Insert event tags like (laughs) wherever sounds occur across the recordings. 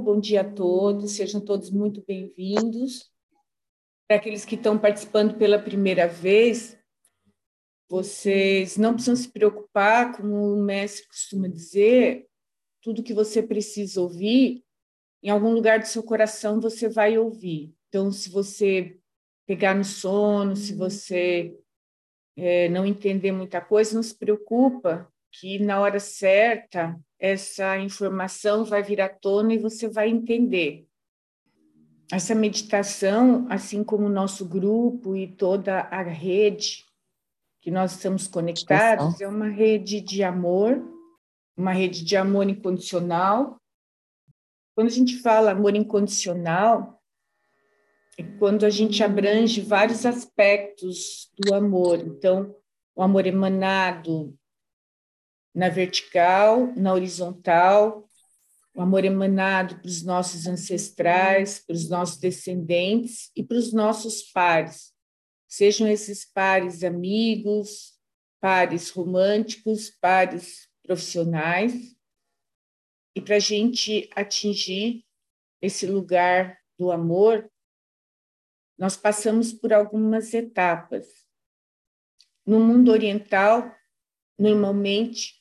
bom dia a todos, sejam todos muito bem-vindos. Para aqueles que estão participando pela primeira vez, vocês não precisam se preocupar, como o mestre costuma dizer, tudo que você precisa ouvir, em algum lugar do seu coração você vai ouvir. Então, se você pegar no sono, se você é, não entender muita coisa, não se preocupa, que na hora certa essa informação vai vir à tona e você vai entender. Essa meditação, assim como o nosso grupo e toda a rede que nós estamos conectados, é uma rede de amor, uma rede de amor incondicional. Quando a gente fala amor incondicional, é quando a gente abrange vários aspectos do amor. Então, o amor emanado na vertical, na horizontal, o amor emanado para os nossos ancestrais, para os nossos descendentes e para os nossos pares. Sejam esses pares amigos, pares românticos, pares profissionais. E para a gente atingir esse lugar do amor, nós passamos por algumas etapas. No mundo oriental, normalmente,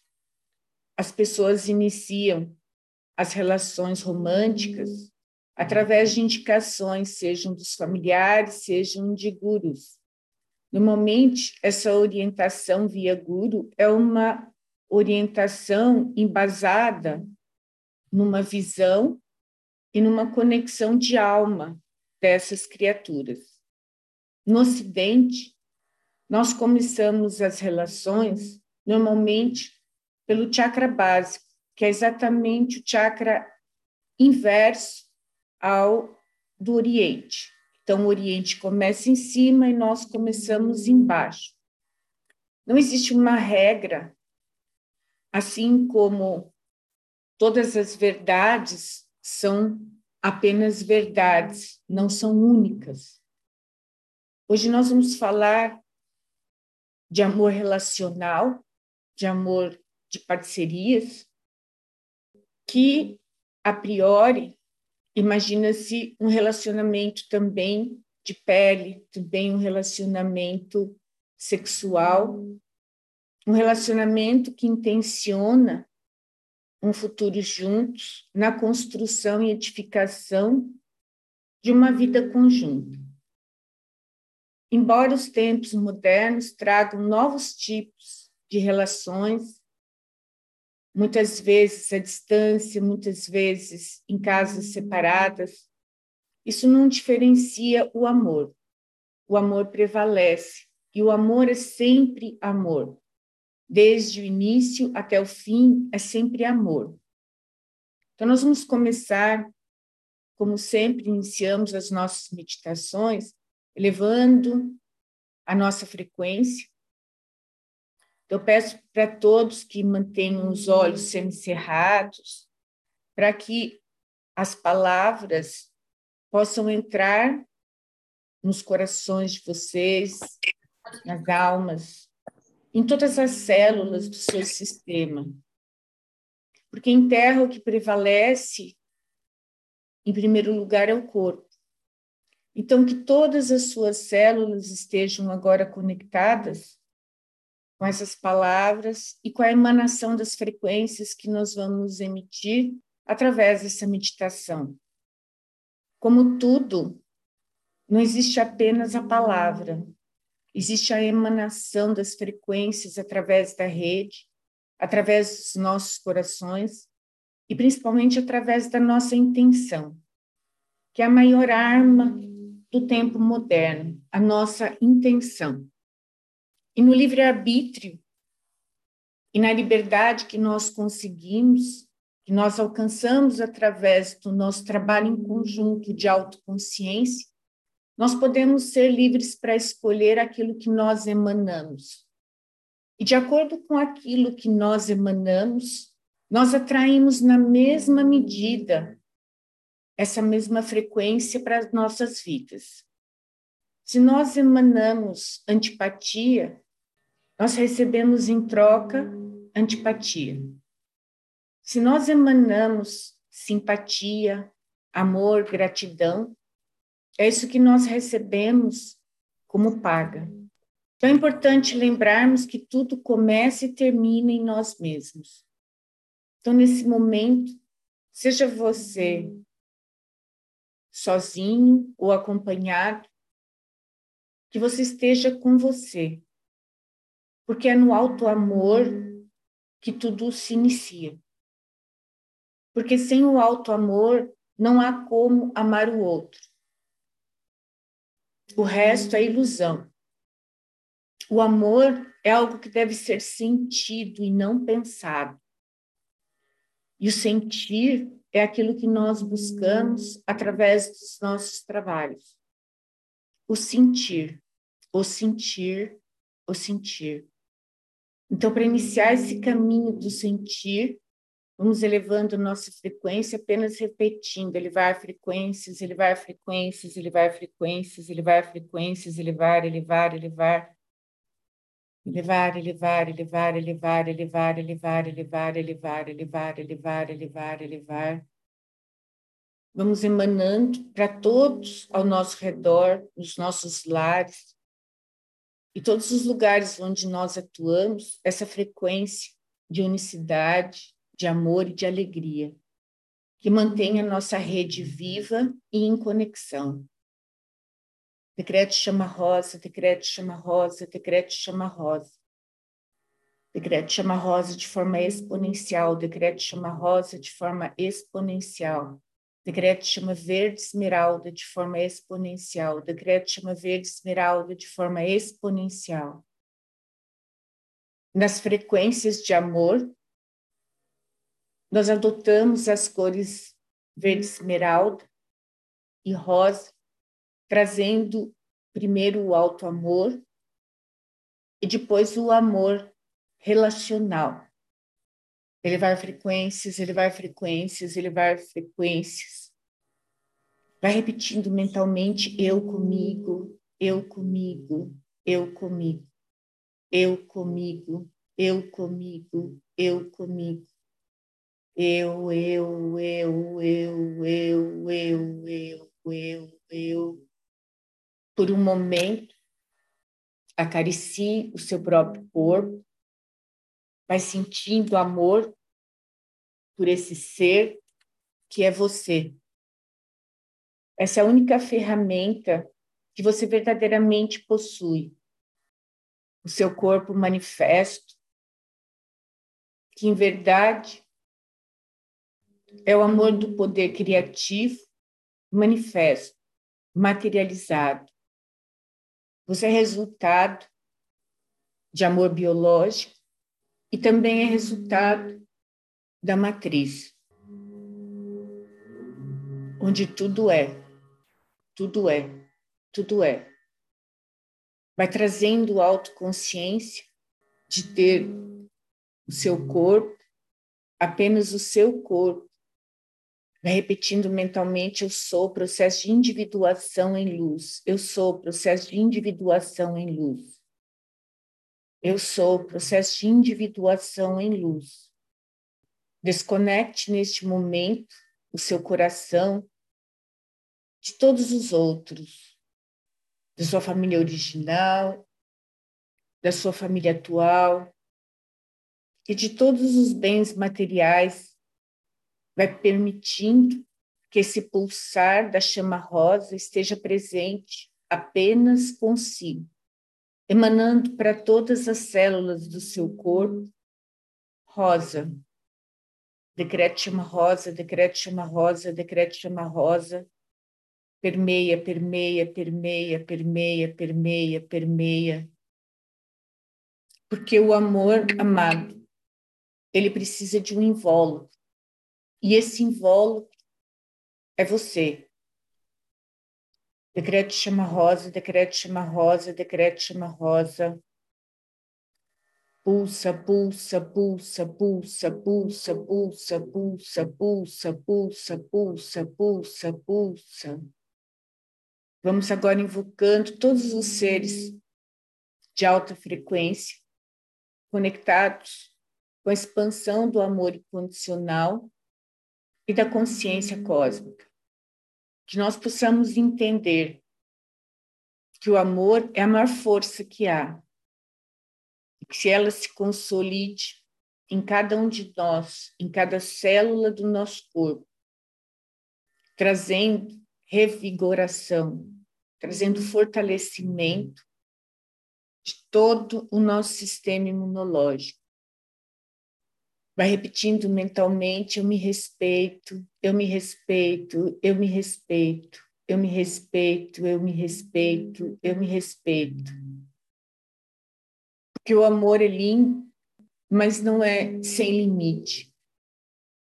as pessoas iniciam as relações românticas através de indicações, sejam dos familiares, sejam de gurus. Normalmente, essa orientação via guru é uma orientação embasada numa visão e numa conexão de alma dessas criaturas. No Ocidente, nós começamos as relações normalmente pelo chakra básico, que é exatamente o chakra inverso ao do Oriente. Então, o Oriente começa em cima e nós começamos embaixo. Não existe uma regra, assim como todas as verdades são apenas verdades, não são únicas. Hoje nós vamos falar de amor relacional, de amor de parcerias, que, a priori, imagina-se um relacionamento também de pele, também um relacionamento sexual, um relacionamento que intenciona um futuro juntos na construção e edificação de uma vida conjunta. Embora os tempos modernos tragam novos tipos de relações, muitas vezes à distância, muitas vezes em casas separadas. Isso não diferencia o amor. O amor prevalece e o amor é sempre amor. Desde o início até o fim é sempre amor. Então, nós vamos começar, como sempre, iniciamos as nossas meditações, elevando a nossa frequência, eu peço para todos que mantenham os olhos semicerrados, para que as palavras possam entrar nos corações de vocês, nas almas, em todas as células do seu sistema. Porque em terra o que prevalece, em primeiro lugar, é o corpo. Então, que todas as suas células estejam agora conectadas com essas palavras e com a emanação das frequências que nós vamos emitir através dessa meditação. Como tudo, não existe apenas a palavra, existe a emanação das frequências através da rede, através dos nossos corações e principalmente através da nossa intenção, que é a maior arma do tempo moderno, a nossa intenção. E no livre-arbítrio e na liberdade que nós conseguimos, que nós alcançamos através do nosso trabalho em conjunto de autoconsciência, nós podemos ser livres para escolher aquilo que nós emanamos. E de acordo com aquilo que nós emanamos, nós atraímos na mesma medida essa mesma frequência para as nossas vidas. Se nós emanamos antipatia, nós recebemos em troca antipatia. Se nós emanamos simpatia, amor, gratidão. É isso que nós recebemos como paga. Então é importante lembrarmos que tudo começa e termina em nós mesmos. Então, nesse momento, seja você sozinho ou acompanhado, que você esteja com você, porque é no alto amor que tudo se inicia. Porque sem o alto amor não há como amar o outro. O resto é ilusão. O amor é algo que deve ser sentido e não pensado. E o sentir é aquilo que nós buscamos através dos nossos trabalhos. O sentir, o sentir, o sentir. Então, para iniciar esse caminho do sentir, vamos elevando nossa frequência, apenas repetindo, elevar frequências, elevar frequências, elevar frequências, elevar frequências, elevar, elevar, elevar elevar, elevar, elevar, elevar, elevar, elevar, elevar, elevar, elevar, elevar, elevar, elevar. Vamos emanando para todos ao nosso redor, nos nossos lares e todos os lugares onde nós atuamos, essa frequência de unicidade, de amor e de alegria, que mantém a nossa rede viva e em conexão. Decreto chama rosa, decreto chama rosa, decreto chama rosa. Decreto chama rosa de forma exponencial, decreto chama rosa de forma exponencial. Decreto chama verde esmeralda de forma exponencial. Decreto chama verde esmeralda de forma exponencial. Nas frequências de amor, nós adotamos as cores verde esmeralda e rosa trazendo primeiro o alto amor e depois o amor relacional. Elevar frequências, elevar frequências, elevar frequências. Vai repetindo mentalmente eu comigo, eu comigo, eu comigo, eu comigo, eu comigo, eu comigo. Eu, eu, eu, eu, eu, eu, eu, eu, eu por um momento, acaricie o seu próprio corpo, vai sentindo amor por esse ser que é você. Essa é a única ferramenta que você verdadeiramente possui. O seu corpo manifesto, que em verdade é o amor do poder criativo manifesto, materializado. Você é resultado de amor biológico e também é resultado da matriz, onde tudo é, tudo é, tudo é. Vai trazendo autoconsciência de ter o seu corpo, apenas o seu corpo, Vai repetindo mentalmente: eu sou processo de individuação em luz. Eu sou processo de individuação em luz. Eu sou processo de individuação em luz. Desconecte neste momento o seu coração de todos os outros, da sua família original, da sua família atual e de todos os bens materiais vai permitindo que esse pulsar da chama rosa esteja presente apenas consigo, emanando para todas as células do seu corpo rosa. Decreto chama rosa, decreto chama rosa, decreto chama rosa. Permeia, permeia, permeia, permeia, permeia, permeia. Porque o amor amado, ele precisa de um invólucro. E esse invólucro é você. Decreto chama rosa, decreto chama rosa, decreto chama rosa. Pulsa, pulsa, pulsa, pulsa, pulsa, pulsa, pulsa, pulsa, pulsa, pulsa, pulsa, pulsa. Vamos agora invocando todos os seres de alta frequência conectados com a expansão do amor incondicional e da consciência cósmica. Que nós possamos entender que o amor é a maior força que há. Que ela se consolide em cada um de nós, em cada célula do nosso corpo, trazendo revigoração, trazendo fortalecimento de todo o nosso sistema imunológico. Vai repetindo mentalmente: eu me respeito, eu me respeito, eu me respeito, eu me respeito, eu me respeito, eu me respeito. Porque o amor é lindo, mas não é sem limite.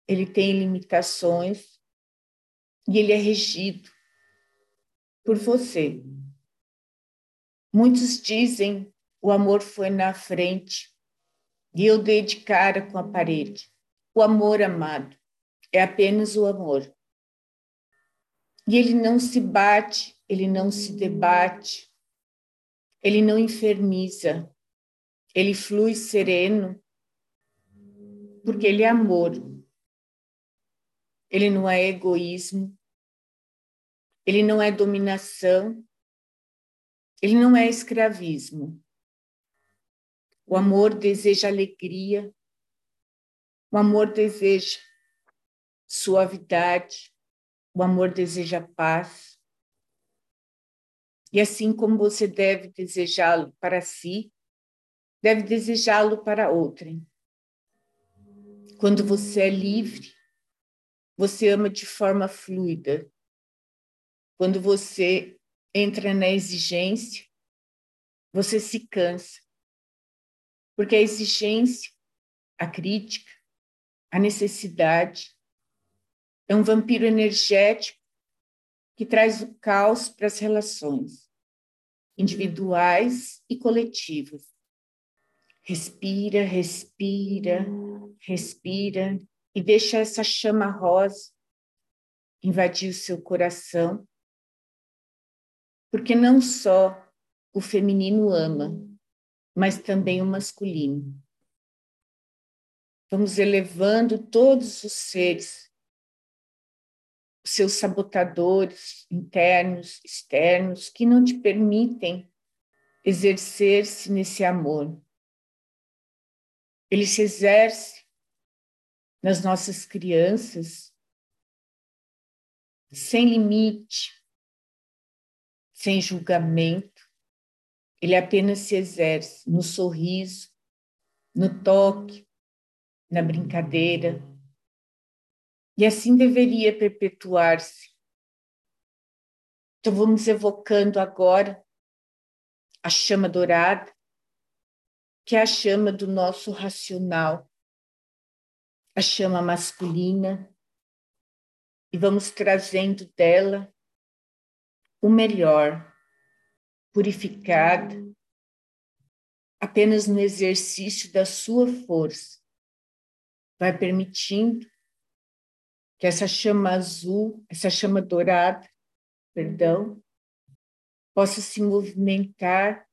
Ele tem limitações e ele é regido por você. Muitos dizem o amor foi na frente e eu dei de cara com a parede. O amor amado é apenas o amor. E ele não se bate, ele não se debate, ele não enfermiza, ele flui sereno, porque ele é amor. Ele não é egoísmo, ele não é dominação, ele não é escravismo. O amor deseja alegria, o amor deseja suavidade, o amor deseja paz. E assim como você deve desejá-lo para si, deve desejá-lo para outrem. Quando você é livre, você ama de forma fluida. Quando você entra na exigência, você se cansa. Porque a exigência, a crítica, a necessidade é um vampiro energético que traz o caos para as relações individuais e coletivas. Respira, respira, respira e deixa essa chama rosa invadir o seu coração, porque não só o feminino ama, mas também o masculino. Vamos elevando todos os seres, seus sabotadores internos, externos, que não te permitem exercer-se nesse amor ele se exerce nas nossas crianças sem limite, sem julgamento. Ele apenas se exerce no sorriso, no toque, na brincadeira. E assim deveria perpetuar-se. Então vamos evocando agora a chama dourada que é a chama do nosso racional, a chama masculina, e vamos trazendo dela o melhor, purificada, apenas no exercício da sua força. Vai permitindo que essa chama azul, essa chama dourada, perdão, possa se movimentar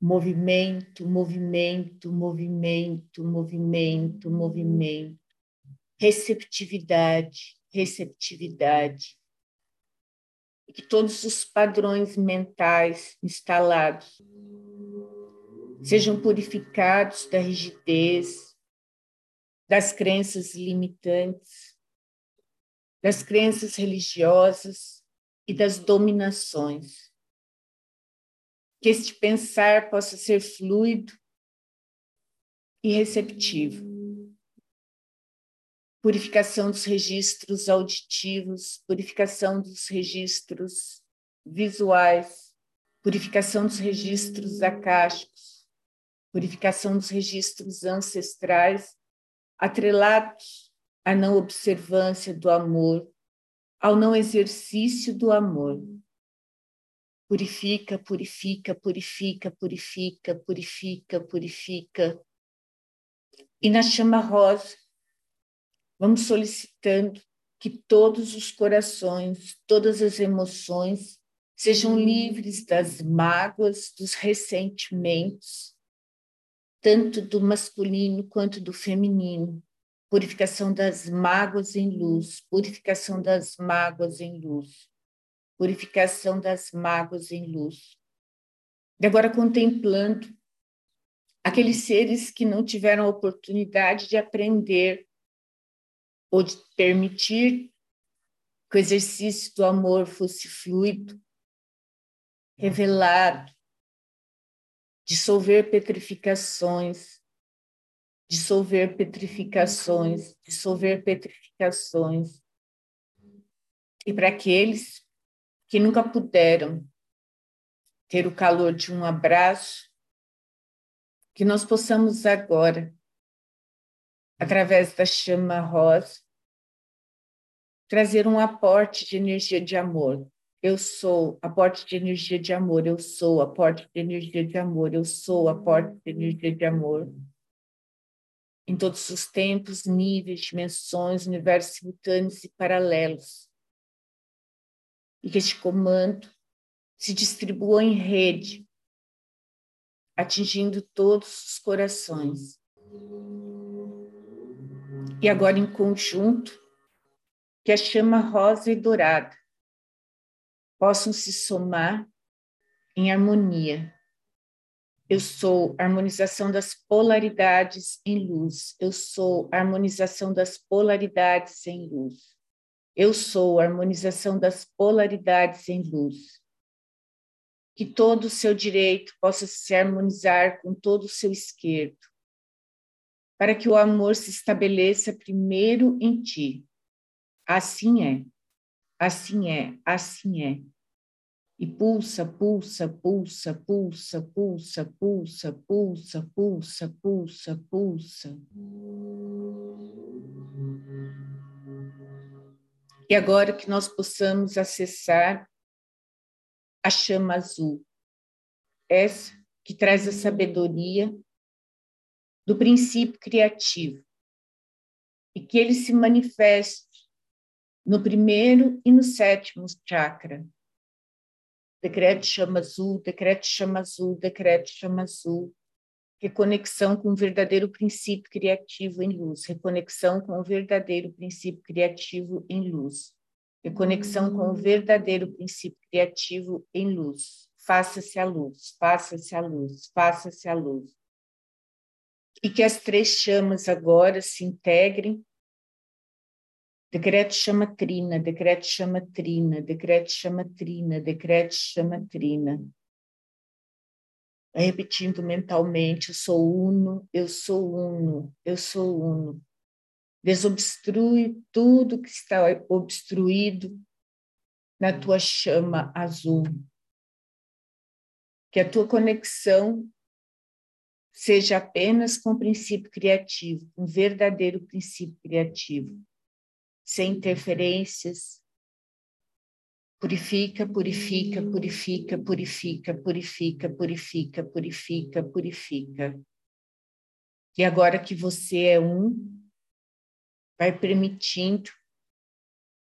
movimento, movimento, movimento, movimento, movimento, receptividade, receptividade. E que todos os padrões mentais instalados sejam purificados da rigidez, das crenças limitantes, das crenças religiosas e das dominações que este pensar possa ser fluido e receptivo. Purificação dos registros auditivos, purificação dos registros visuais, purificação dos registros acásticos, purificação dos registros ancestrais, atrelados à não observância do amor, ao não exercício do amor Purifica, purifica, purifica, purifica, purifica, purifica. E na chama rosa, vamos solicitando que todos os corações, todas as emoções sejam livres das mágoas, dos ressentimentos, tanto do masculino quanto do feminino, purificação das mágoas em luz, purificação das mágoas em luz, purificação das mágoas em luz. E agora contemplando aqueles seres que não tiveram a oportunidade de aprender ou de permitir que o exercício do amor fosse fluido, revelado, dissolver petrificações, dissolver petrificações, dissolver petrificações. E para aqueles que nunca puderam ter o calor de um abraço, que nós possamos agora, através da chama rosa, trazer um aporte de energia de amor. Eu sou aporte de energia de amor, eu sou aporte de energia de amor, eu sou aporte de energia de amor. Em todos os tempos, níveis, dimensões, universos simultâneos e paralelos. E que este comando se distribua em rede, atingindo todos os corações. E agora em conjunto, que a chama rosa e dourada possam se somar em harmonia. Eu sou harmonização das polaridades em luz. Eu sou harmonização das polaridades em luz. Eu sou harmonização das polaridades em luz. Que todo o seu direito possa se harmonizar com todo o seu esquerdo, para que o amor se estabeleça primeiro em ti Assim é, assim é, assim é. E pulsa, pulsa, pulsa, pulsa, pulsa, pulsa, pulsa, pulsa, pulsa, pulsa. E agora que nós possamos acessar a chama azul, essa que traz a sabedoria do princípio criativo, e que ele se manifeste no primeiro e no sétimo chakra. Decreto chama azul, decreto chama azul, decreto chama azul. Reconexão com o verdadeiro princípio criativo em luz. Reconexão com o verdadeiro princípio criativo em luz. Reconexão com o verdadeiro princípio criativo em luz. Faça-se a luz, faça-se a luz, faça-se a luz. E que as três chamas agora se integrem Decreto chama trina, decreto chama trina, decreto chama trina, decreto chama trina. Repetindo mentalmente, eu sou uno, eu sou uno, eu sou uno. Desobstrui tudo que está obstruído na tua chama azul. Que a tua conexão seja apenas com o princípio criativo, um verdadeiro princípio criativo sem interferências. Purifica, purifica, purifica, purifica, purifica, purifica, purifica, purifica. E agora que você é um, vai permitindo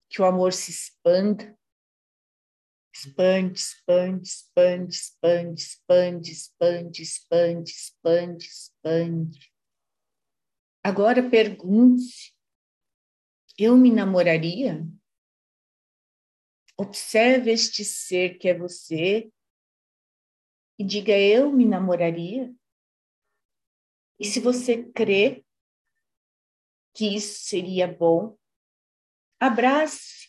que o amor se expanda, expande, expande, expande, expande, expande, expande, expande, expande, expande. Agora pergunte eu me namoraria? Observe este ser que é você e diga: Eu me namoraria? E se você crê que isso seria bom, abrace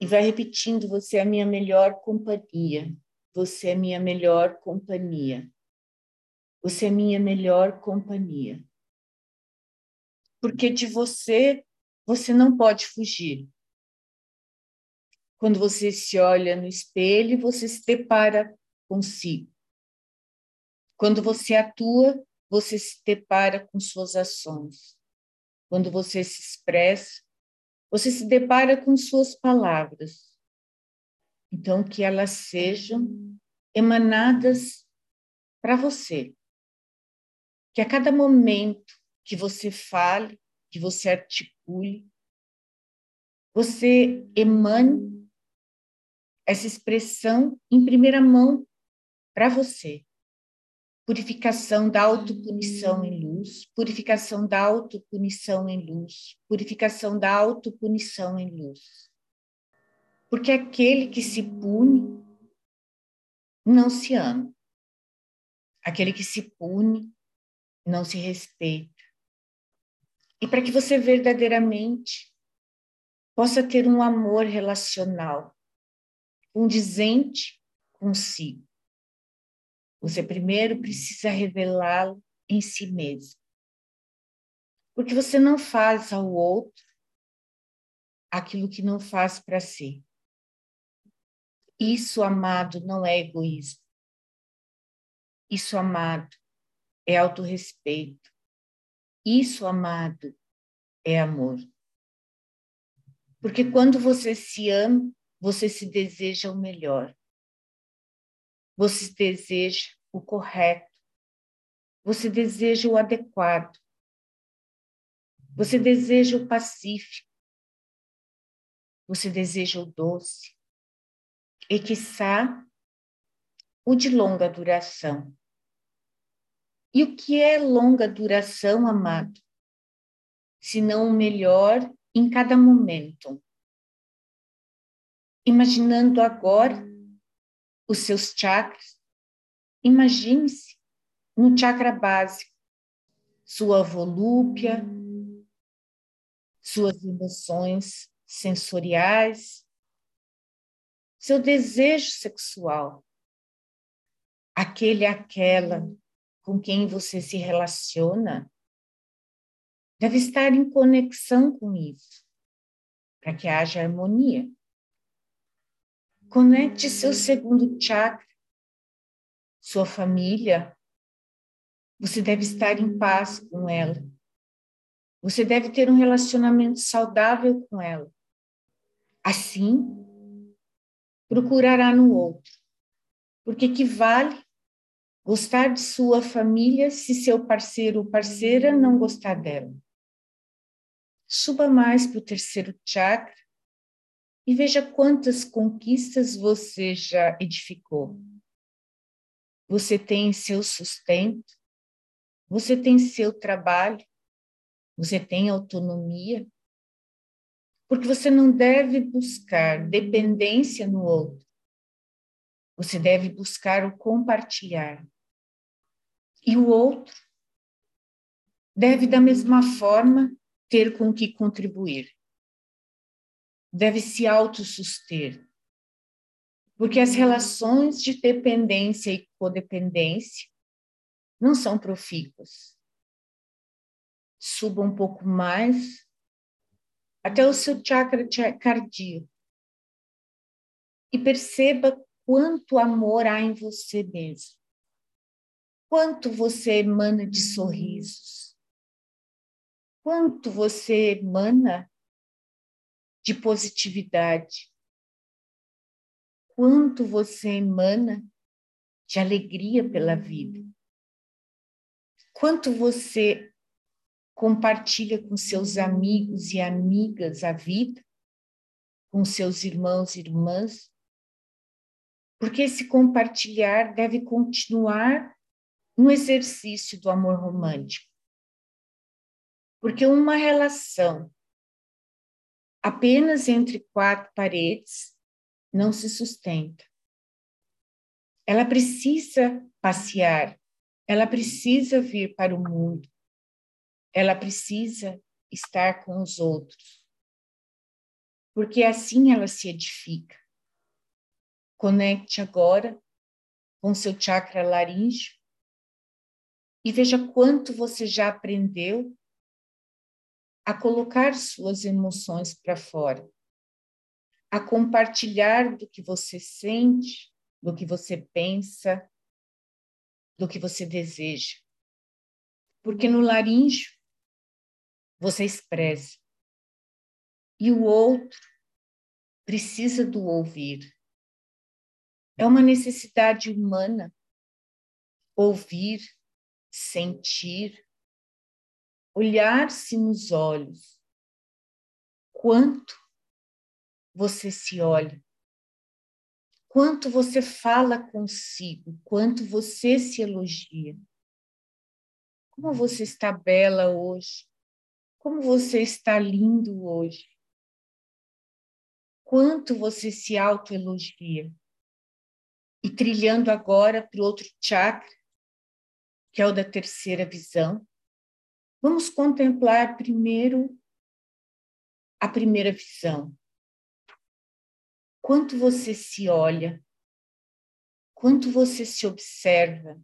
e vai repetindo: Você é a minha melhor companhia. Você é minha melhor companhia. Você é minha melhor companhia porque de você você não pode fugir. Quando você se olha no espelho, você se depara consigo. Quando você atua, você se depara com suas ações. Quando você se expressa, você se depara com suas palavras. Então, que elas sejam emanadas para você. Que a cada momento que você fale, que você articule, você emane essa expressão em primeira mão para você. Purificação da autopunição em luz luz, purificação da autopunição em luz, purificação da autopunição em luz. Porque aquele que se pune não se ama. Aquele que se pune não se respeita. E para que você verdadeiramente possa ter um amor relacional, condizente consigo, você primeiro precisa revelá-lo em si mesmo. Porque você não faz ao outro aquilo que não faz para si. Isso, amado, não é egoísmo. Isso, amado, é autorrespeito. Isso, amado, é amor. Porque quando você se ama, você se deseja o melhor. Você deseja o correto. Você deseja o adequado. Você deseja o pacífico. Você deseja o doce. E, quiçá, o de longa duração. E o que é longa duração, amado? Se não o melhor em cada momento. Imaginando agora os seus chakras. Imagine-se no chakra básico, sua volúpia, suas emoções sensoriais, seu desejo sexual, aquele aquela com quem você se relaciona deve estar em conexão com isso, para que haja harmonia. Conecte seu segundo chakra, sua família. Você deve estar em paz com ela. Você deve ter um relacionamento saudável com ela. Assim, procurará no outro. Porque que vale gostar de sua família se seu parceiro ou parceira não gostar dela? Suba mais para o terceiro chakra e veja quantas conquistas você já edificou. Você tem seu sustento, você tem seu trabalho, você tem autonomia, porque você não deve buscar dependência no outro. Você deve buscar o compartilhar. E o outro deve, da mesma forma, ter com que contribuir deve se autossuster. Porque as relações de dependência e codependência não são profícuas. Suba um pouco mais até o seu chakra cardíaco e perceba quanto amor há em você mesmo. Quanto você emana de sorrisos. Quanto você emana de positividade. Quanto você emana de alegria pela vida. Quanto você compartilha com seus amigos e amigas a vida, com seus irmãos e irmãs. Porque esse compartilhar deve continuar no exercício do amor romântico. Porque uma relação apenas entre quatro paredes não se sustenta. Ela precisa passear, ela precisa vir para o mundo, ela precisa estar com os outros, porque assim ela se edifica. Conecte agora com seu chakra laríngeo e veja quanto você já aprendeu a colocar suas emoções para fora, a compartilhar do que você sente, do que você pensa, do que você deseja. Porque no laríngeo você expressa e o outro precisa do ouvir. É uma necessidade humana ouvir, sentir, olhar-se nos olhos. Quanto você se olha, quanto você fala consigo, quanto você se elogia. Como você está bela hoje. Como você está lindo hoje. Quanto você se autoelogia. E trilhando agora para o outro chakra, que é o da terceira visão, vamos contemplar primeiro a primeira visão. Quanto você se olha, quanto você se observa,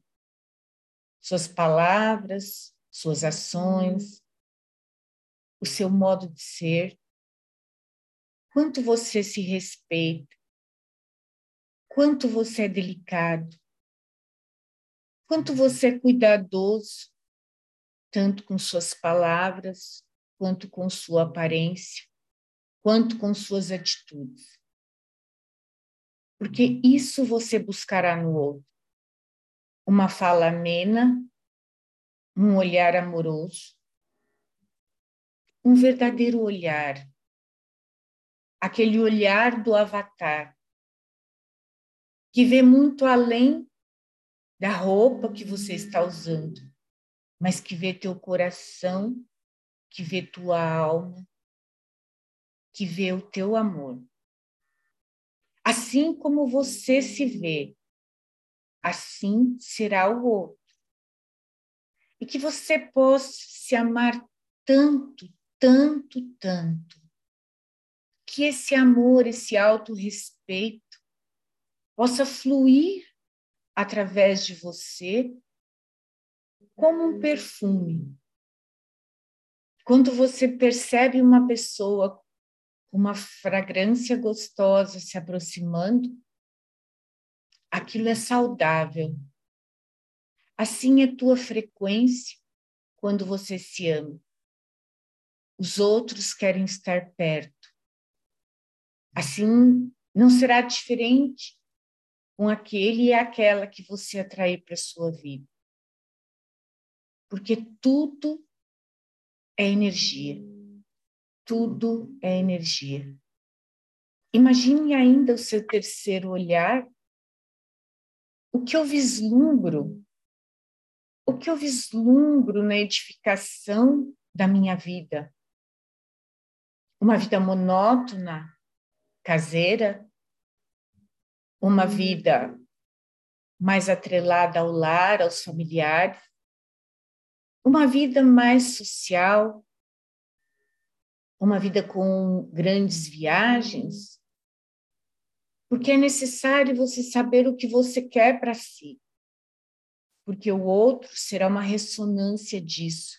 suas palavras, suas ações, o seu modo de ser, quanto você se respeita, quanto você é delicado, quanto você é cuidadoso, tanto com suas palavras, quanto com sua aparência, quanto com suas atitudes. Porque isso você buscará no outro. Uma fala amena, um olhar amoroso, um verdadeiro olhar, aquele olhar do avatar, que vê muito além da roupa que você está usando, mas que vê teu coração que vê tua alma, que vê o teu amor. Assim como você se vê, assim será o outro. E que você possa se amar tanto, tanto, tanto, que esse amor, esse autorrespeito possa fluir através de você como um perfume quando você percebe uma pessoa uma fragrância gostosa se aproximando, aquilo é saudável. Assim é tua frequência quando você se ama. Os outros querem estar perto. Assim não será diferente com aquele e aquela que você atrair para sua vida. Porque tudo é energia. Tudo é energia. Imagine ainda o seu terceiro olhar. O que eu vislumbro? O que eu vislumbro na edificação da minha vida? Uma vida monótona, caseira? Uma vida mais atrelada ao lar, aos familiares? uma vida mais social, uma vida com grandes viagens, porque é necessário você saber o que você quer para si, porque o outro será uma ressonância disso,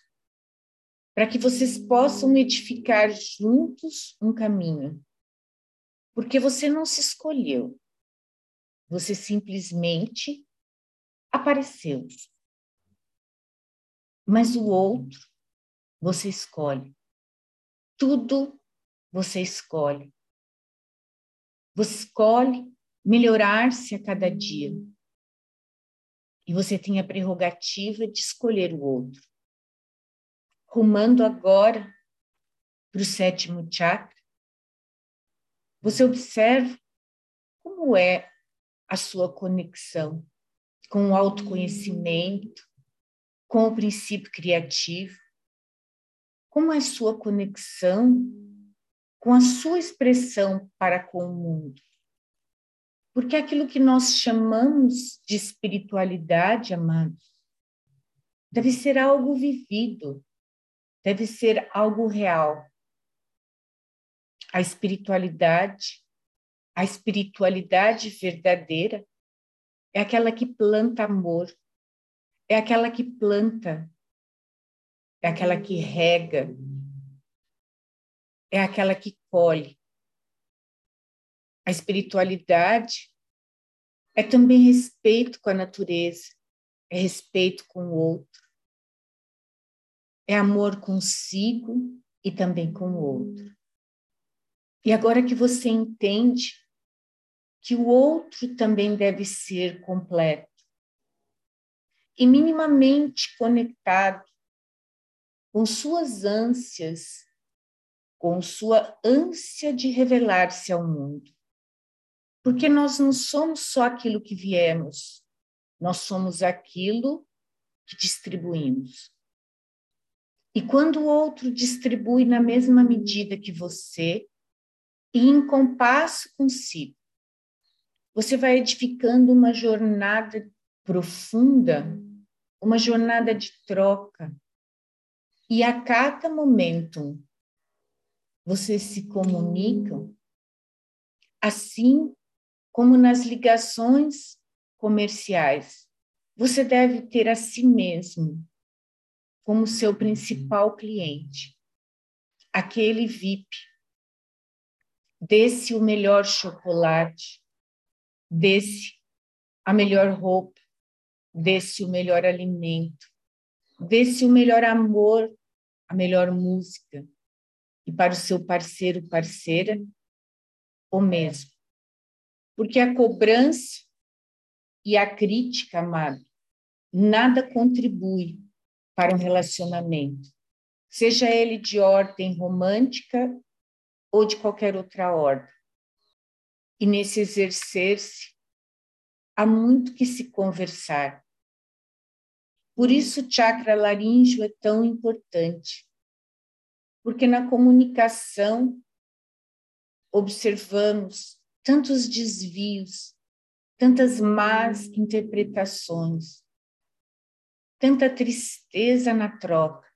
para que vocês possam edificar juntos um caminho, porque você não se escolheu, você simplesmente apareceu mas o outro você escolhe. Tudo você escolhe. Você escolhe melhorar-se a cada dia. E você tem a prerrogativa de escolher o outro. Rumando agora para o sétimo chakra, você observa como é a sua conexão com o autoconhecimento, com o princípio criativo? Como é sua conexão com a sua expressão para com o mundo? Porque aquilo que nós chamamos de espiritualidade, amados, deve ser algo vivido, deve ser algo real. A espiritualidade, a espiritualidade verdadeira é aquela que planta amor, é aquela que planta, é aquela que rega, é aquela que colhe. A espiritualidade é também respeito com a natureza, é respeito com o outro, é amor consigo e também com o outro. E agora que você entende que o outro também deve ser completo, e minimamente conectado com suas ânsias, com sua ânsia de revelar-se ao mundo. Porque nós não somos só aquilo que viemos, nós somos aquilo que distribuímos. E quando o outro distribui na mesma medida que você, e em compasso consigo, você vai edificando uma jornada profunda, uma jornada de troca. E a cada momento vocês se comunicam, assim como nas ligações comerciais. Você deve ter a si mesmo como seu principal cliente, aquele VIP. Desse o melhor chocolate, desse a melhor roupa, desse o melhor alimento, desse o melhor amor, a melhor música. E para o seu parceiro, parceira, o mesmo. Porque a cobrança e a crítica, amado, nada contribui para um relacionamento, seja ele de ordem romântica ou de qualquer outra ordem. E nesse exercer-se, há muito que se conversar. Por isso, o chakra laríngeo é tão importante, porque na comunicação observamos tantos desvios, tantas más interpretações, tanta tristeza na troca.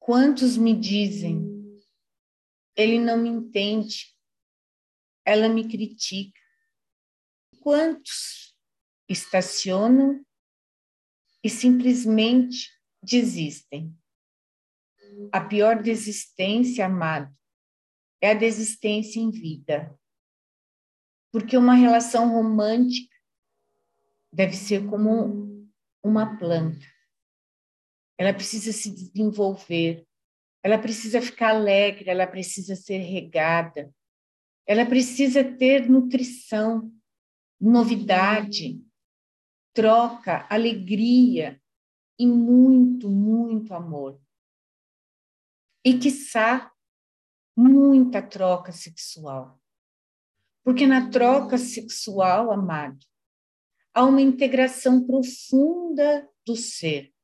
Quantos me dizem, ele não me entende, ela me critica. Quantos estacionam e simplesmente desistem? A pior desistência, amado, é a desistência em vida. Porque uma relação romântica deve ser como uma planta. Ela precisa se desenvolver, ela precisa ficar alegre, ela precisa ser regada, ela precisa ter nutrição, novidade, troca, alegria e muito, muito amor. E, quiçá, muita troca sexual. Porque na troca sexual, amado, a uma integração profunda do ser.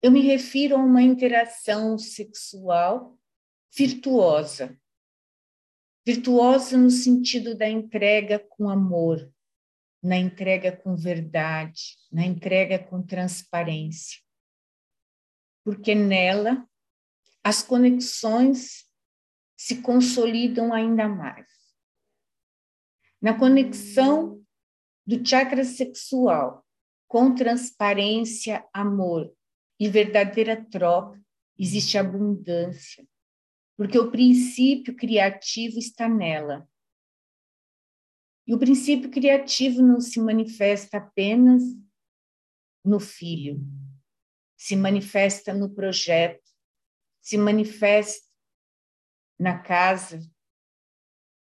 Eu me refiro a uma interação sexual virtuosa. Virtuosa no sentido da entrega com amor, na entrega com verdade, na entrega com transparência. Porque nela as conexões se consolidam ainda mais. Na conexão do chakra sexual, com transparência, amor e verdadeira troca, existe abundância, porque o princípio criativo está nela. E o princípio criativo não se manifesta apenas no filho, se manifesta no projeto, se manifesta na casa,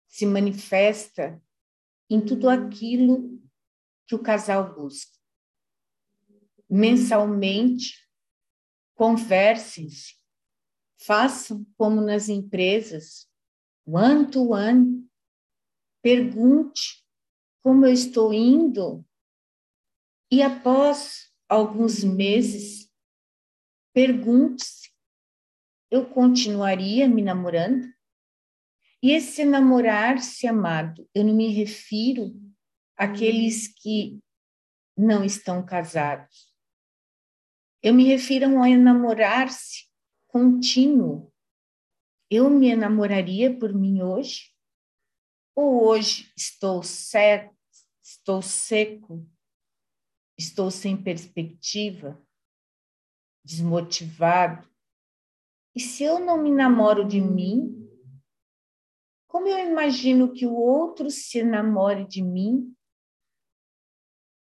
se manifesta em tudo aquilo que o casal busca. Mensalmente, conversem-se, façam como nas empresas, one to one, pergunte como eu estou indo e após alguns meses, pergunte-se, eu continuaria me namorando? E esse namorar-se amado, eu não me refiro aqueles que não estão casados. Eu me refiro a enamorar-se contínuo. Eu me enamoraria por mim hoje? Ou hoje estou certo, estou seco, estou sem perspectiva, desmotivado? E se eu não me namoro de mim, como eu imagino que o outro se namore de mim?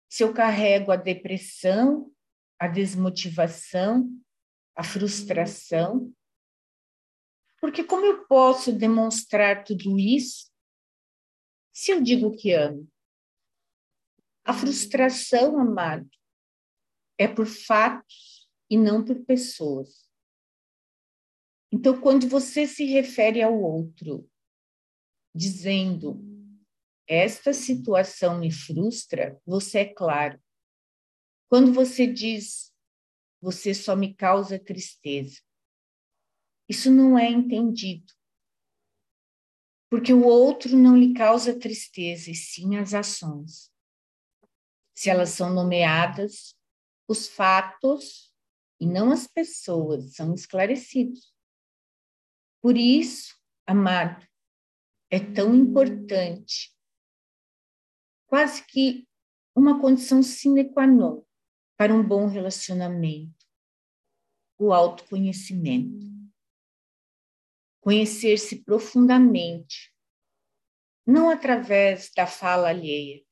Se eu carrego a depressão, a desmotivação, a frustração. Porque como eu posso demonstrar tudo isso se eu digo que amo? A frustração, amado, é por fatos e não por pessoas. Então, quando você se refere ao outro, dizendo esta situação me frustra, você é claro. Quando você diz você só me causa tristeza. Isso não é entendido. Porque o outro não lhe causa tristeza, e sim as ações. Se elas são nomeadas, os fatos e não as pessoas são esclarecidos. Por isso, amado, é tão importante, quase que uma condição sine qua non para um bom relacionamento, o autoconhecimento. Conhecer-se profundamente, não através da fala alheia,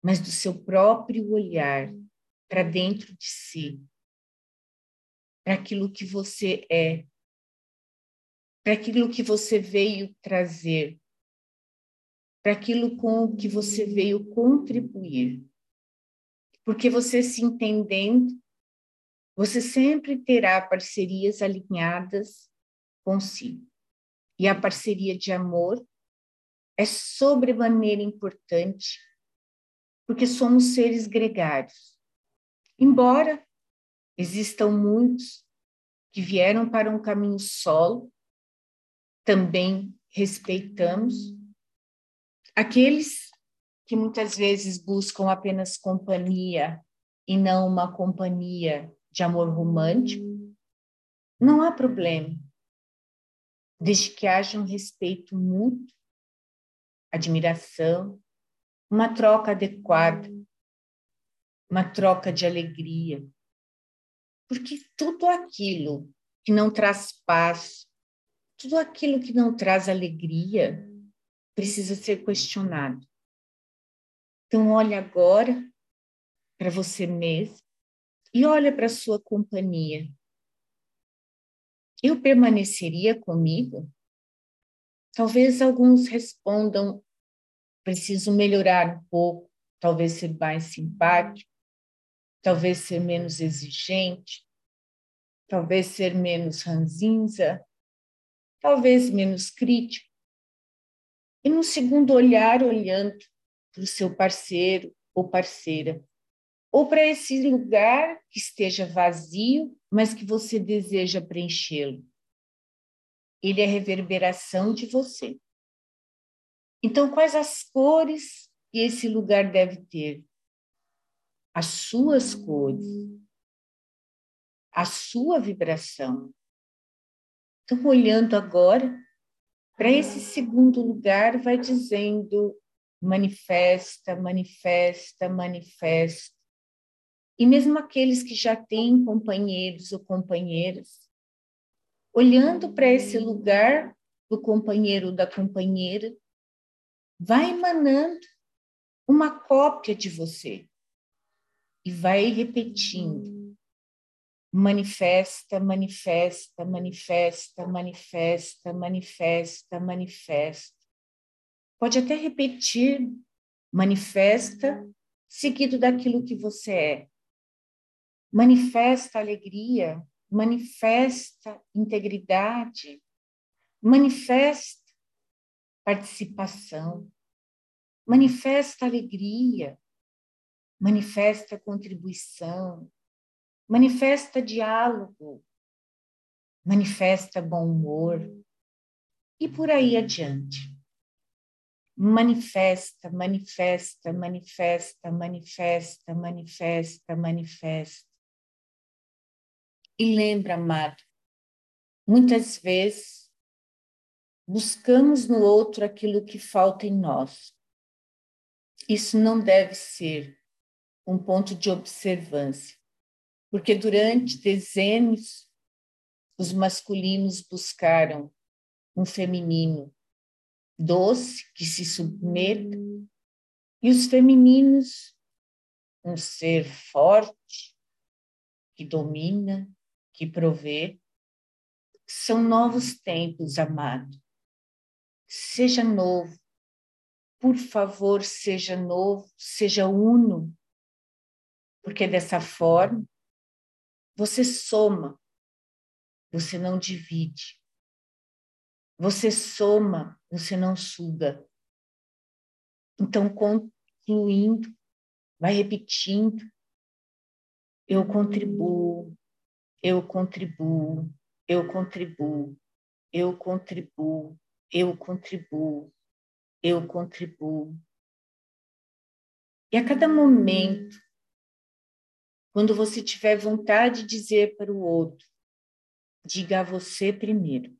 mas do seu próprio olhar para dentro de si, para aquilo que você é, para aquilo que você veio trazer, para aquilo com o que você veio contribuir. Porque você se entendendo, você sempre terá parcerias alinhadas consigo. E a parceria de amor é sobremaneira importante, porque somos seres gregários. Embora existam muitos que vieram para um caminho solo, também respeitamos Aqueles que muitas vezes buscam apenas companhia e não uma companhia de amor romântico, não há problema, desde que haja um respeito mútuo, admiração, uma troca adequada, uma troca de alegria. Porque tudo aquilo que não traz paz, tudo aquilo que não traz alegria, precisa ser questionado. Então, olhe agora para você mesmo e olha para a sua companhia. Eu permaneceria comigo? Talvez alguns respondam: preciso melhorar um pouco, talvez ser mais simpático, talvez ser menos exigente, talvez ser menos ranzinza, talvez menos crítico. E no segundo olhar, olhando para o seu parceiro ou parceira, ou para esse lugar que esteja vazio, mas que você deseja preenchê-lo. Ele é reverberação de você. Então, quais as cores que esse lugar deve ter? As suas cores, a sua vibração. Então, olhando agora para esse segundo lugar, vai dizendo manifesta, manifesta, manifesta. E mesmo aqueles que já têm companheiros ou companheiras, olhando para esse lugar do companheiro ou da companheira, vai emanando uma cópia de você e vai repetindo manifesta, manifesta, manifesta, manifesta, manifesta, manifesta. Pode até repetir, manifesta, seguido daquilo que você é. Manifesta alegria, manifesta integridade, manifesta participação, manifesta alegria, manifesta contribuição, manifesta diálogo, manifesta bom humor e por aí adiante. Manifesta, manifesta, manifesta, manifesta, manifesta, manifesta. E lembra, amado, muitas vezes buscamos no outro aquilo que falta em nós. Isso não deve ser um ponto de observância porque durante dezenas os masculinos buscaram um feminino doce que se submeta e os femininos um ser forte que domina, que provê. São novos tempos, amado. Seja novo. Por favor, seja novo, seja uno. Porque dessa forma você soma, você não divide. Você soma, você não suga. Então, concluindo, vai repetindo. Eu contribuo, eu contribuo, eu contribuo, eu contribuo, eu contribuo, eu contribuo. E a cada momento, quando você tiver vontade de dizer para o outro, diga a você primeiro.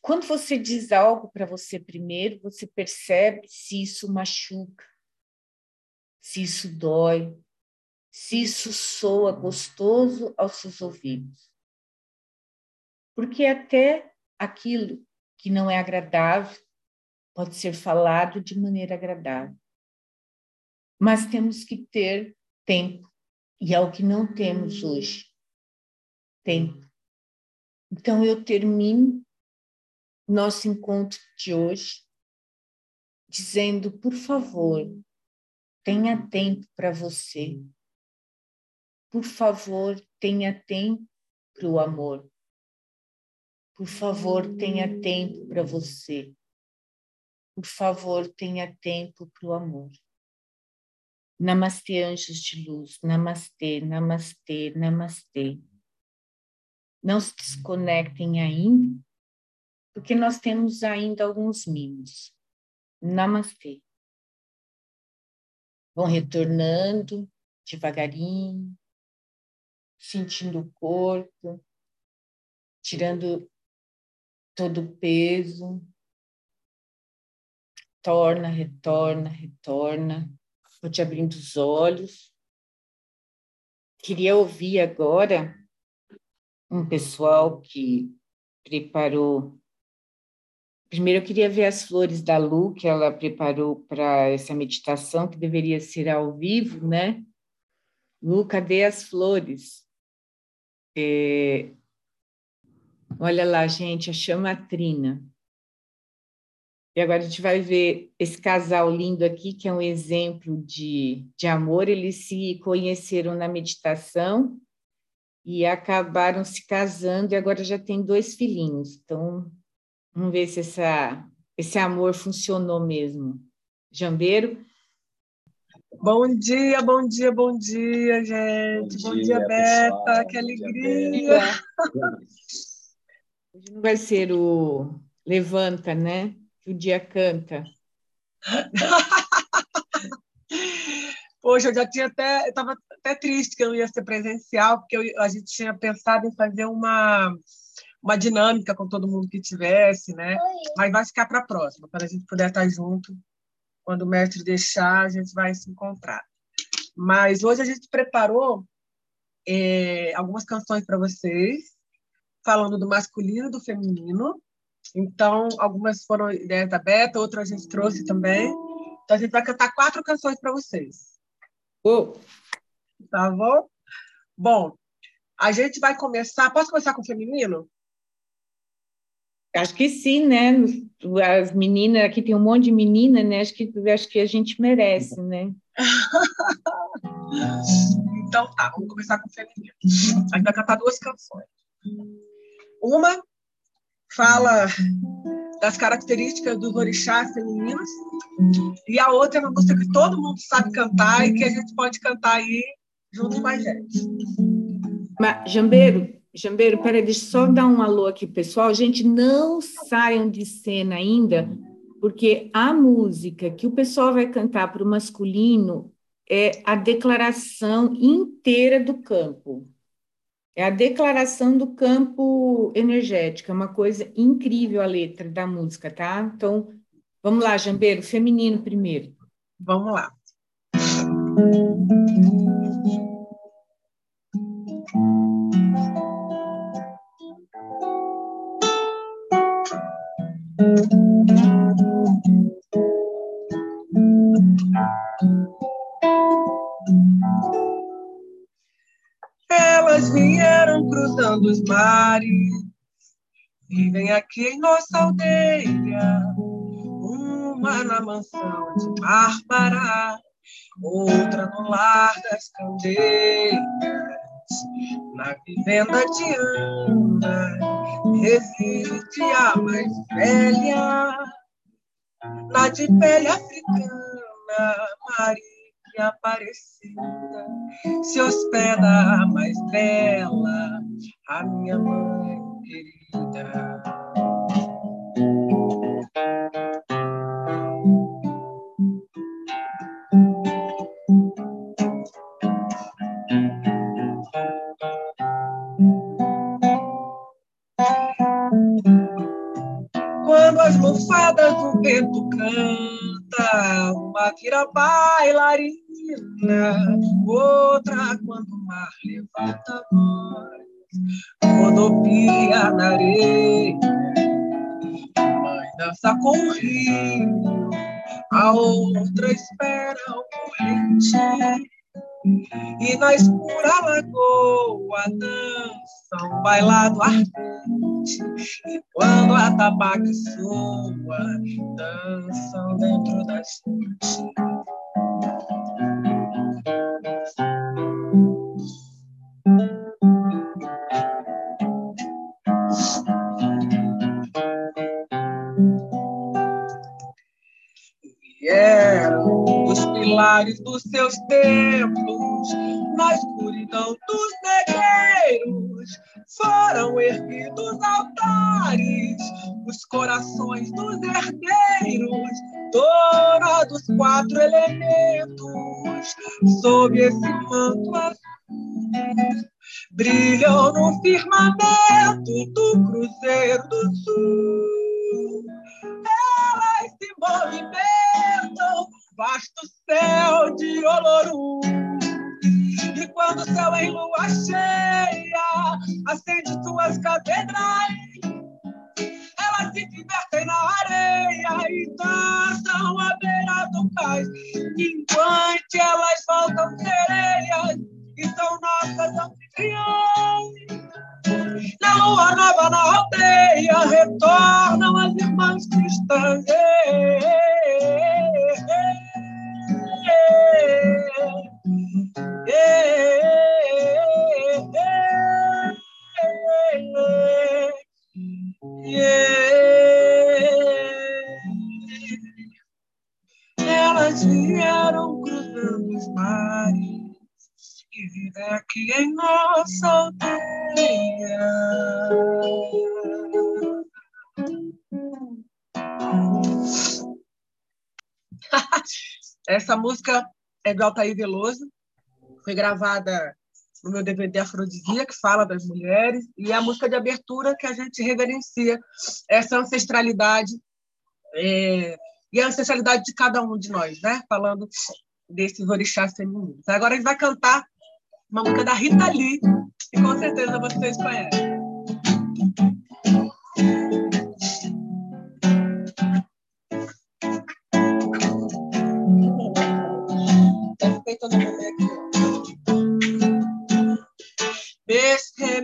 Quando você diz algo para você primeiro, você percebe se isso machuca, se isso dói, se isso soa gostoso aos seus ouvidos. Porque até aquilo que não é agradável pode ser falado de maneira agradável. Mas temos que ter tempo, e é o que não temos hoje. Tempo. Então eu termino nosso encontro de hoje dizendo, por favor, tenha tempo para você. Por favor, tenha tempo para o amor. Por favor, tenha tempo para você. Por favor, tenha tempo para o amor. Namastê, anjos de luz. Namastê, namastê, namastê. Não se desconectem ainda, porque nós temos ainda alguns mimos. Namastê. Vão retornando devagarinho, sentindo o corpo, tirando todo o peso. Torna, retorna, retorna. Vou te abrindo os olhos. Queria ouvir agora um pessoal que preparou. Primeiro, eu queria ver as flores da Lu, que ela preparou para essa meditação, que deveria ser ao vivo, né? Lu, cadê as flores? É, Olha lá, gente, a chama Trina. E agora a gente vai ver esse casal lindo aqui, que é um exemplo de, de amor. Eles se conheceram na meditação e acabaram se casando e agora já tem dois filhinhos. Então, vamos ver se essa, esse amor funcionou mesmo. Jambeiro? Bom dia, bom dia, bom dia, gente. Bom, bom dia, dia, Beta. Que alegria. Hoje não vai ser o levanta, né? Que o dia canta. (laughs) Poxa, eu já tinha até, estava até triste que eu não ia ser presencial, porque eu, a gente tinha pensado em fazer uma, uma dinâmica com todo mundo que tivesse, né? Mas vai ficar para a próxima, para a gente puder estar junto. Quando o mestre deixar, a gente vai se encontrar. Mas hoje a gente preparou é, algumas canções para vocês falando do masculino e do feminino. Então, algumas foram ideias da Beta, outras a gente trouxe também. Então, a gente vai cantar quatro canções para vocês. Oh. Tá bom? Bom, a gente vai começar. Posso começar com o feminino? Acho que sim, né? As meninas, aqui tem um monte de menina, né? Acho que, acho que a gente merece, né? (laughs) então tá, vamos começar com o feminino. A gente vai cantar duas canções. Uma fala das características dos orixás femininos e a outra é uma música que todo mundo sabe cantar e que a gente pode cantar aí junto com a gente. Mas, Jambeiro, Jambeiro, peraí, deixa eu só dar um alô aqui, pessoal. Gente, não saiam de cena ainda, porque a música que o pessoal vai cantar para o masculino é a declaração inteira do campo. É a declaração do campo energético, é uma coisa incrível a letra da música, tá? Então, vamos lá, Jambeiro, feminino primeiro. Vamos lá. Vieram cruzando os mares, vivem aqui em nossa aldeia. Uma na mansão de Bárbara, outra no lar das candeias. Na vivenda de Ana reside a mais velha, na de pele africana, Maria Aparecida se hospeda mais bela, a minha mãe querida. Quando as lufadas do vento canta, uma vira bailarina, outra quando o mar levanta a voz rodopia na areia, mãe dança com o rio, a outra espera o corrente, e na escura lagoa dança um bailado ardente, e quando a tabaque soa, dançam dentro da gente. Pilares dos seus templos, na escuridão dos negreiros, foram erguidos altares, os corações dos herdeiros, dona dos quatro elementos, sob esse manto azul, brilham no firmamento do Cruzeiro do Sul. Elas se movimentam vasto céu de Olorum. E quando o céu em lua cheia acende suas catedrais, elas se divertem na areia e dançam à beira do cais. Enquanto elas voltam sereias e são nossas anfitriãs. Na lua nova, na aldeia, retornam as irmãs cristãs. Elas vieram cruzando os mares e vivem aqui em nossa aldeia. (laughs) Essa música é do Altair Veloso, foi gravada no meu DVD Afrodisia, que fala das mulheres, e é a música de abertura que a gente reverencia essa ancestralidade é, e a ancestralidade de cada um de nós, né? falando desses orixás femininos. Agora a gente vai cantar uma música da Rita Lee, que com certeza vocês conhecem.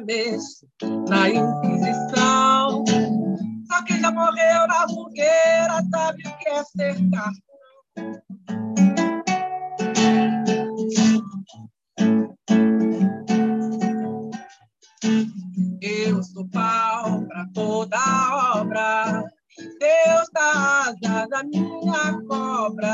Mês na Inquisição. Só quem já morreu na fogueira sabe o que é cercar. Eu sou pau para toda obra. Deus dá asas à minha cobra.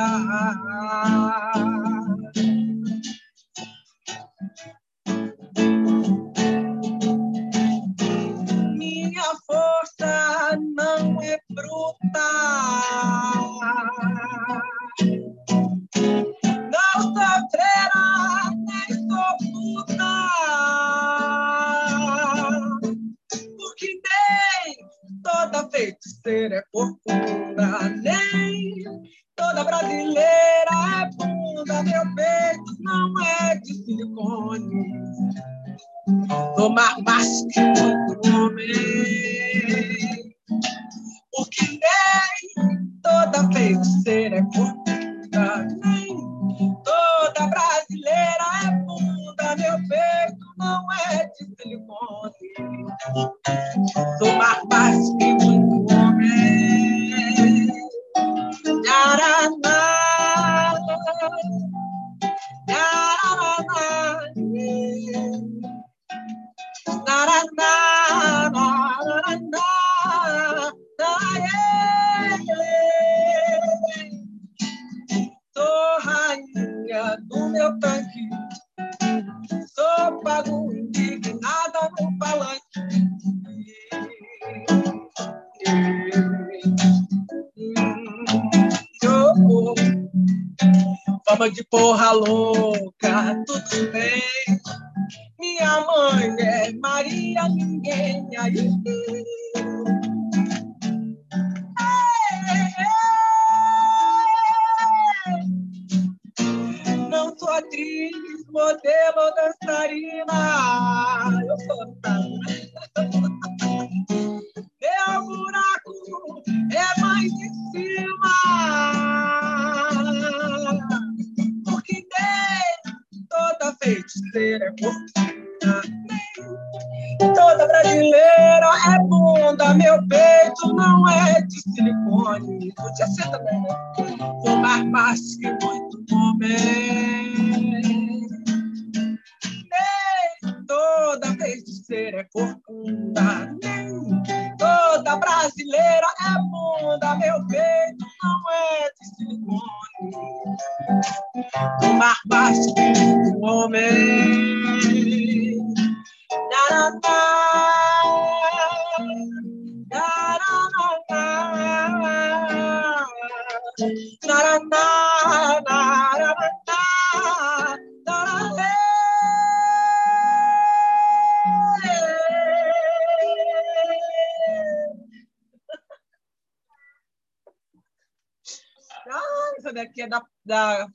Ninguém. Aí.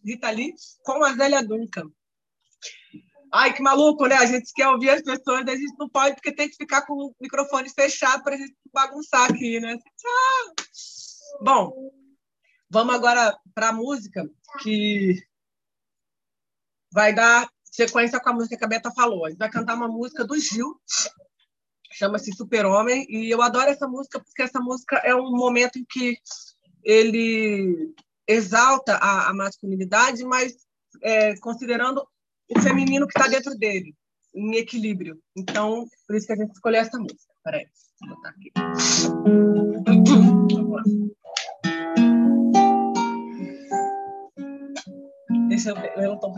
Rita Lee com a Zélia Duncan. Ai, que maluco, né? A gente quer ouvir as pessoas, a gente não pode, porque tem que ficar com o microfone fechado para a gente bagunçar aqui, né? Ah! Bom, vamos agora para a música, que vai dar sequência com a música que a Beta falou. A gente vai cantar uma música do Gil, chama-se Super-Homem, e eu adoro essa música porque essa música é um momento em que ele exalta a, a masculinidade, mas é, considerando o feminino que está dentro dele, em equilíbrio. Então, por isso que a gente escolheu essa música. Peraí, vou botar aqui. Deixa eu ver, eu não estou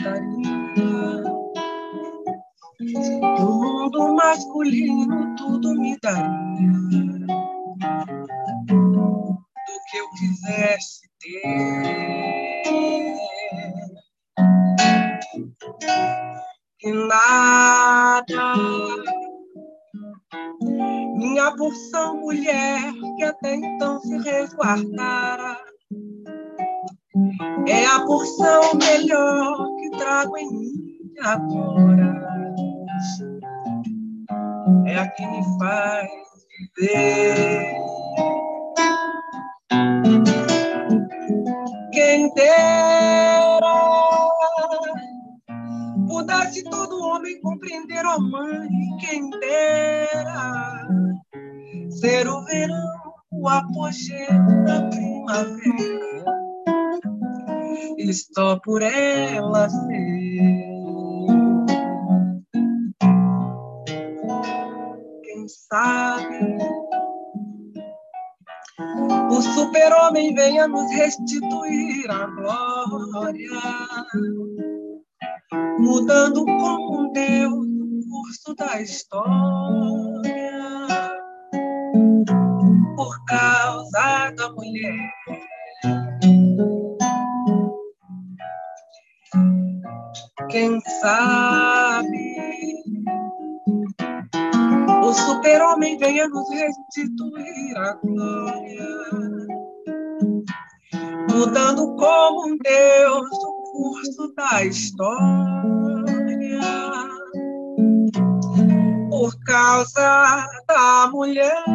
homem ela ser. sabe. O super-homem venha nos restituir a glória, mudando como Deus o curso da história, por causa da mulher. Quem sabe o super-homem venha nos restituir a glória, mudando como um Deus o curso da história, por causa da mulher.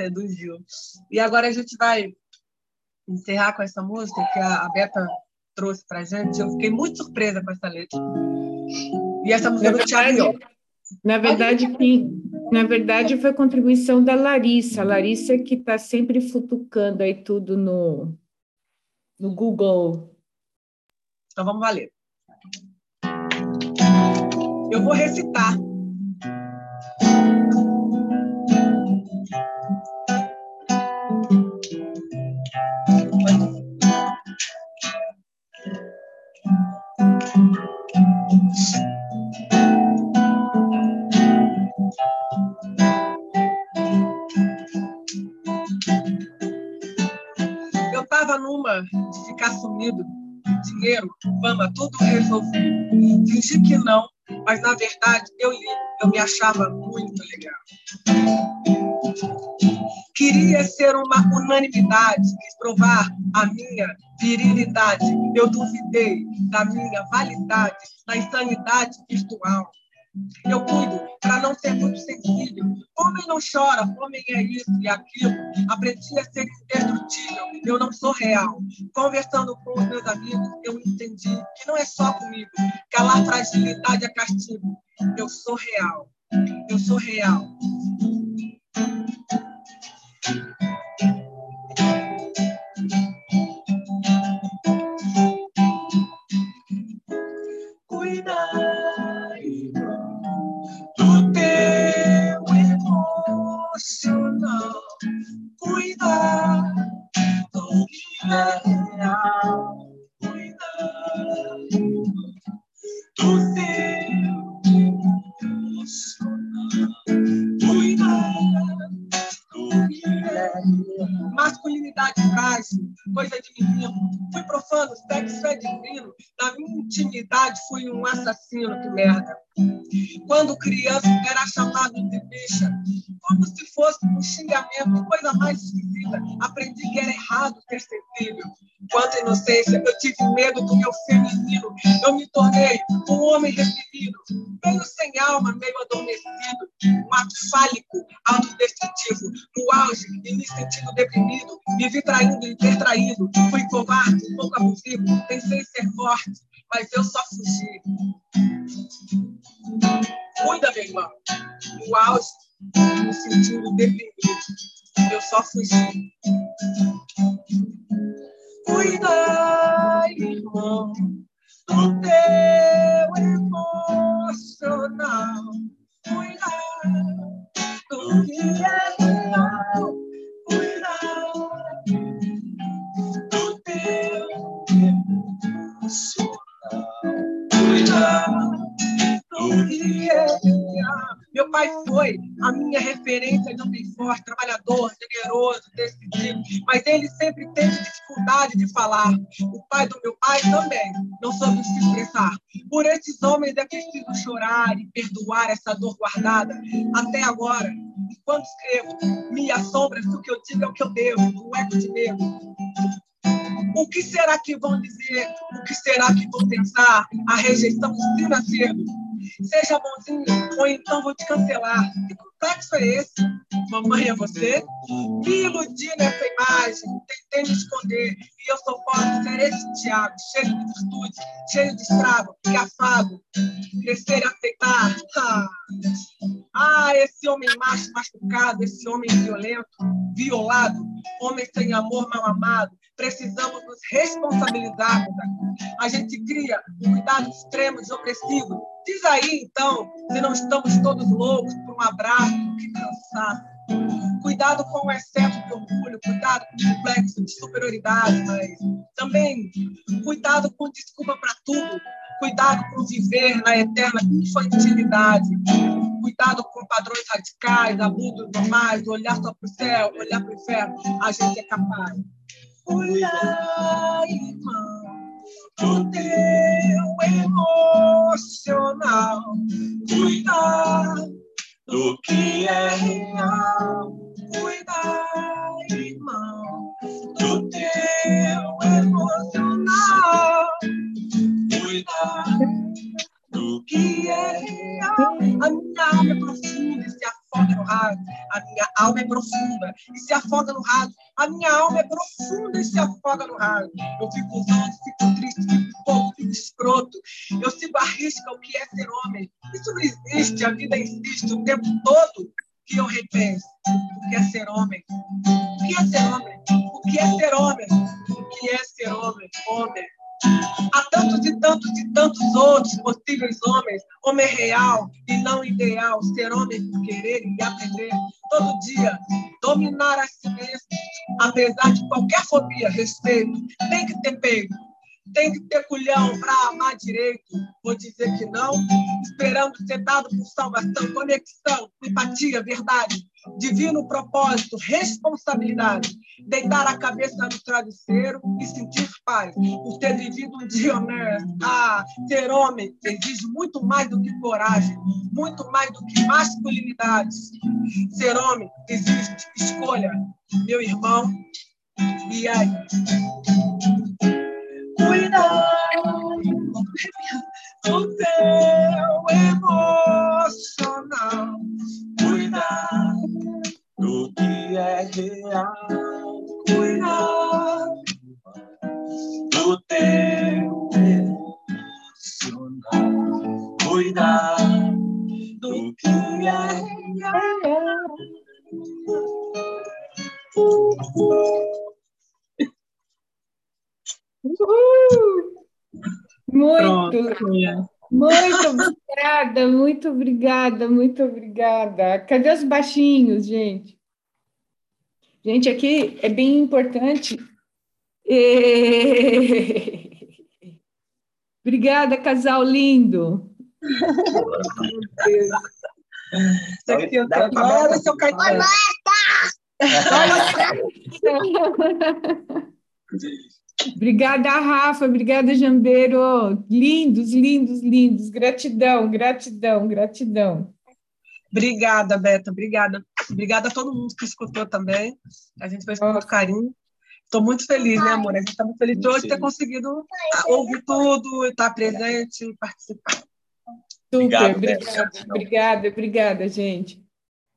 É Gil. E agora a gente vai encerrar com essa música que a Beta trouxe pra gente. Eu fiquei muito surpresa com essa letra. E essa música na do Thiago Na verdade, na verdade, foi contribuição da Larissa. A Larissa que está sempre futucando aí tudo no, no Google Então vamos valer. Eu vou recitar. Dinheiro, fama, tudo resolvido. Fingi que não, mas na verdade eu, eu me achava muito legal. Queria ser uma unanimidade, quis provar a minha virilidade. Eu duvidei da minha validade, da insanidade virtual. Eu cuido para não ser muito sensível. Homem não chora, homem é isso e aquilo. Aprendi a ser indestrutível, eu não sou real. Conversando com os meus amigos, eu entendi que não é só comigo. Calar fragilidade é castigo. Eu sou real. Eu sou real. apasionado, cuida tu vida. Fui um assassino, que merda. Quando criança era chamado de bicha, como se fosse um xingamento, coisa mais esquisita. Aprendi que era errado ser sensível. Quanta inocência, eu tive medo do meu feminino. Eu me tornei um homem reprimido, meio sem alma, meio adormecido. Um ato fálico, autodestrutivo. No auge e me sentindo deprimido. Me vi traindo e intertraído. Fui covarde, um pouco abusivo. Pensei ser forte, mas eu só fugi. Cuida, meu irmão. No auge, me sentindo deprimido. Eu só fugi. Cuida, irmão, do teu emocional. Cuida do que é real. Cuida do teu emocional. Meu pai foi a minha referência de homem forte, trabalhador, generoso, decidido, mas ele sempre teve dificuldade de falar. O pai do meu pai também não soube se expressar. Por esses homens é preciso chorar e perdoar essa dor guardada. Até agora, enquanto escrevo, me assombra se o que eu digo é o que eu devo, um eco de medo. O que será que vão dizer? O que será que vão pensar? A rejeição ensina cedo. Seja bonzinho, ou então vou te cancelar. Que complexo é esse? Mamãe é você? Me iludi nessa imagem, tentei me esconder. Eu só posso ser esse Tiago, cheio de virtude, cheio de estrago, que afago, crescer e aceitar. Ah, ah, esse homem macho machucado, esse homem violento, violado, homem sem amor mal amado, precisamos nos responsabilizar. A gente cria um cuidado extremo, desopressivo. Diz aí, então, se não estamos todos loucos por um abraço, que cansaço. Cuidado com o excesso de orgulho, cuidado com o complexo de superioridade, mas também cuidado com desculpa para tudo, cuidado com viver na eterna infantilidade, cuidado com padrões radicais, abusos normais, olhar só para o céu, olhar para o inferno, a gente é capaz. Olhar, irmão, do teu emocional. Cuidar do que é real. Cuidar, irmão, do teu emocional. Cuidar do que é real. A minha alma é profunda afoga no. A minha alma é profunda e se afoga no rádio. A minha alma é profunda e se afoga no rádio. Eu fico usando, fico triste, fico pouco, fico escroto. Eu sigo a risca o que é ser homem. Isso não existe, a vida existe o tempo todo que eu repenso. O que é ser homem? O que é ser homem? O que é ser homem? O que é ser homem? Homem. Há tantos e tantos e tantos outros possíveis homens, homem real e não ideal, ser homem por querer e aprender. Todo dia, dominar a si mesmo, apesar de qualquer fobia, respeito, tem que ter peito, tem que ter culhão para amar direito. Vou dizer que não, esperando ser dado por salvação, conexão, empatia, verdade, divino propósito, responsabilidade. Deitar a cabeça no travesseiro e sentir paz por ter vivido um dia honesto. Ah, ser homem exige muito mais do que coragem, muito mais do que masculinidade. Ser homem exige escolha, meu irmão. E aí? Cuidado do teu emocional, cuidar do que é real, cuidar do teu emocional, cuidar do que é real. Uhul! Muito, muito obrigada, muito obrigada, muito obrigada. Cadê os baixinhos, gente? Gente, aqui é bem importante. E... Obrigada, casal lindo. Aqui eu tô... Olha, seu Caetano. (laughs) (laughs) (laughs) Obrigada, Rafa. Obrigada, Jambeiro. Lindos, lindos, lindos. Gratidão, gratidão, gratidão. Obrigada, Beta. Obrigada. Obrigada a todo mundo que escutou também. A gente fez com muito carinho. Estou muito feliz, né, amor? A gente está muito feliz de hoje ter conseguido ouvir tudo, estar presente e participar. Super, obrigada, obrigada, obrigada, gente.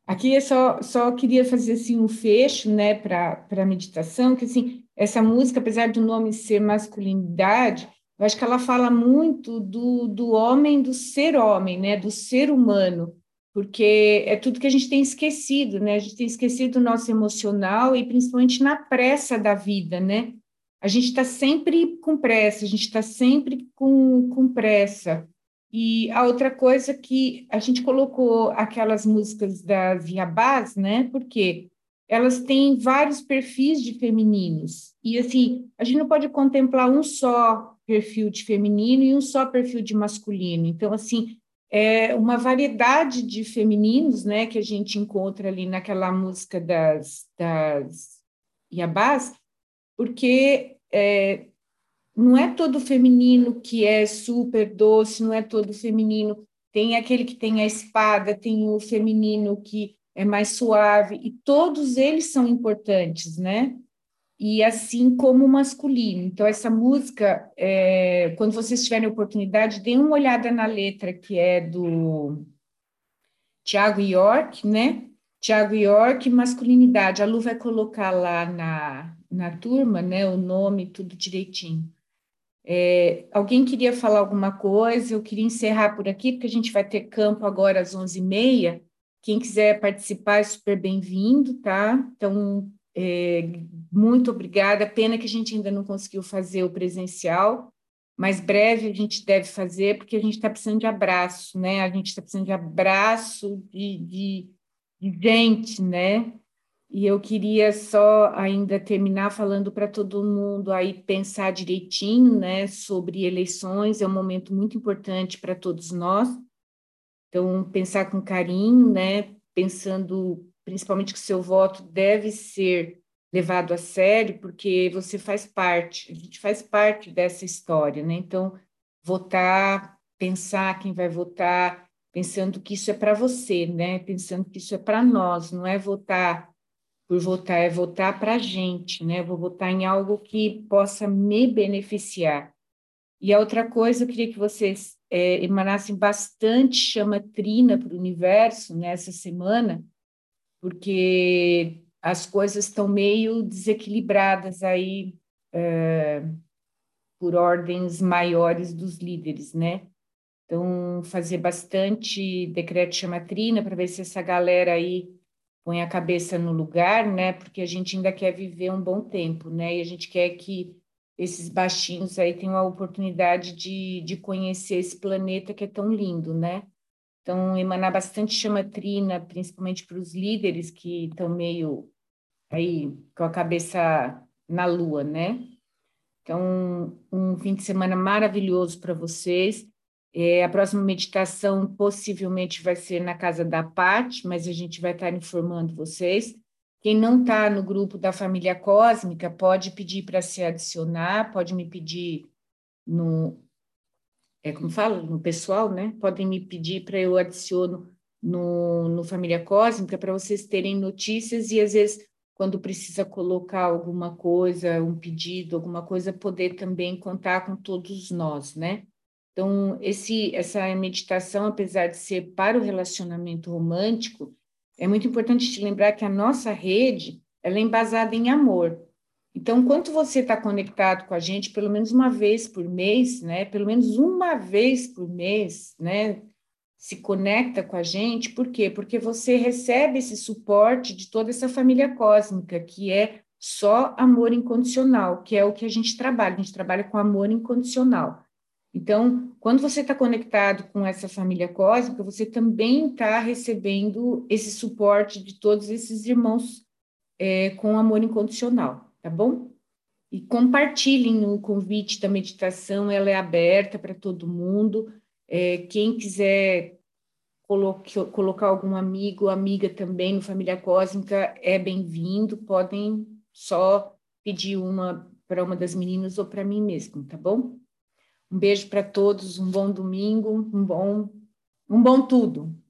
Aqui é só, só queria fazer assim um fecho, né, para a meditação, que assim, essa música, apesar do nome ser masculinidade, eu acho que ela fala muito do, do homem, do ser homem, né, do ser humano, porque é tudo que a gente tem esquecido, né? A gente tem esquecido o nosso emocional e principalmente na pressa da vida, né? A gente está sempre com pressa, a gente está sempre com, com pressa. E a outra coisa que a gente colocou aquelas músicas da Via Bas, né? Porque elas têm vários perfis de femininos. E assim, a gente não pode contemplar um só perfil de feminino e um só perfil de masculino. Então, assim, é uma variedade de femininos, né, que a gente encontra ali naquela música das, das Iabás, porque é, não é todo feminino que é super doce, não é todo feminino. Tem aquele que tem a espada, tem o feminino que é mais suave, e todos eles são importantes, né? E assim como o masculino. Então, essa música, é, quando vocês tiverem oportunidade, deem uma olhada na letra, que é do Tiago York, né? Tiago York, masculinidade. A Lu vai colocar lá na, na turma, né? O nome, tudo direitinho. É, alguém queria falar alguma coisa? Eu queria encerrar por aqui, porque a gente vai ter campo agora às 11h30. Quem quiser participar é super bem-vindo, tá? Então, é, muito obrigada. Pena que a gente ainda não conseguiu fazer o presencial, mas breve a gente deve fazer, porque a gente está precisando de abraço, né? A gente está precisando de abraço de, de, de gente, né? E eu queria só ainda terminar falando para todo mundo aí pensar direitinho, né, sobre eleições, é um momento muito importante para todos nós. Então, pensar com carinho, né, pensando principalmente que seu voto deve ser levado a sério, porque você faz parte, a gente faz parte dessa história, né? Então, votar, pensar quem vai votar, pensando que isso é para você, né? Pensando que isso é para nós, não é votar por votar, é votar para a gente, né? Vou votar em algo que possa me beneficiar. E a outra coisa, eu queria que vocês é, emanassem bastante chama trina para o universo nessa semana, porque as coisas estão meio desequilibradas aí é, por ordens maiores dos líderes, né? Então, fazer bastante decreto chamatrina para ver se essa galera aí põe a cabeça no lugar, né? Porque a gente ainda quer viver um bom tempo, né? E a gente quer que esses baixinhos aí tenham a oportunidade de, de conhecer esse planeta que é tão lindo, né? Então, emanar bastante chama trina, principalmente para os líderes que estão meio aí com a cabeça na lua, né? Então, um fim de semana maravilhoso para vocês. É, a próxima meditação possivelmente vai ser na casa da Pati, mas a gente vai estar informando vocês. Quem não está no grupo da família cósmica pode pedir para se adicionar, pode me pedir no. É como fala? No pessoal, né? Podem me pedir para eu adiciono no, no Família Cósmica para vocês terem notícias e às vezes quando precisa colocar alguma coisa, um pedido, alguma coisa, poder também contar com todos nós, né? Então, esse, essa meditação, apesar de ser para o relacionamento romântico, é muito importante te lembrar que a nossa rede ela é embasada em amor. Então, quanto você está conectado com a gente, pelo menos uma vez por mês, né? Pelo menos uma vez por mês, né? Se conecta com a gente, por quê? Porque você recebe esse suporte de toda essa família cósmica, que é só amor incondicional, que é o que a gente trabalha. A gente trabalha com amor incondicional. Então, quando você está conectado com essa família cósmica, você também está recebendo esse suporte de todos esses irmãos é, com amor incondicional, tá bom? E compartilhem o convite da meditação, ela é aberta para todo mundo. É, quem quiser coloque, colocar algum amigo, amiga também no Família Cósmica, é bem-vindo. Podem só pedir uma para uma das meninas ou para mim mesmo, tá bom? Um beijo para todos, um bom domingo, um bom, um bom tudo.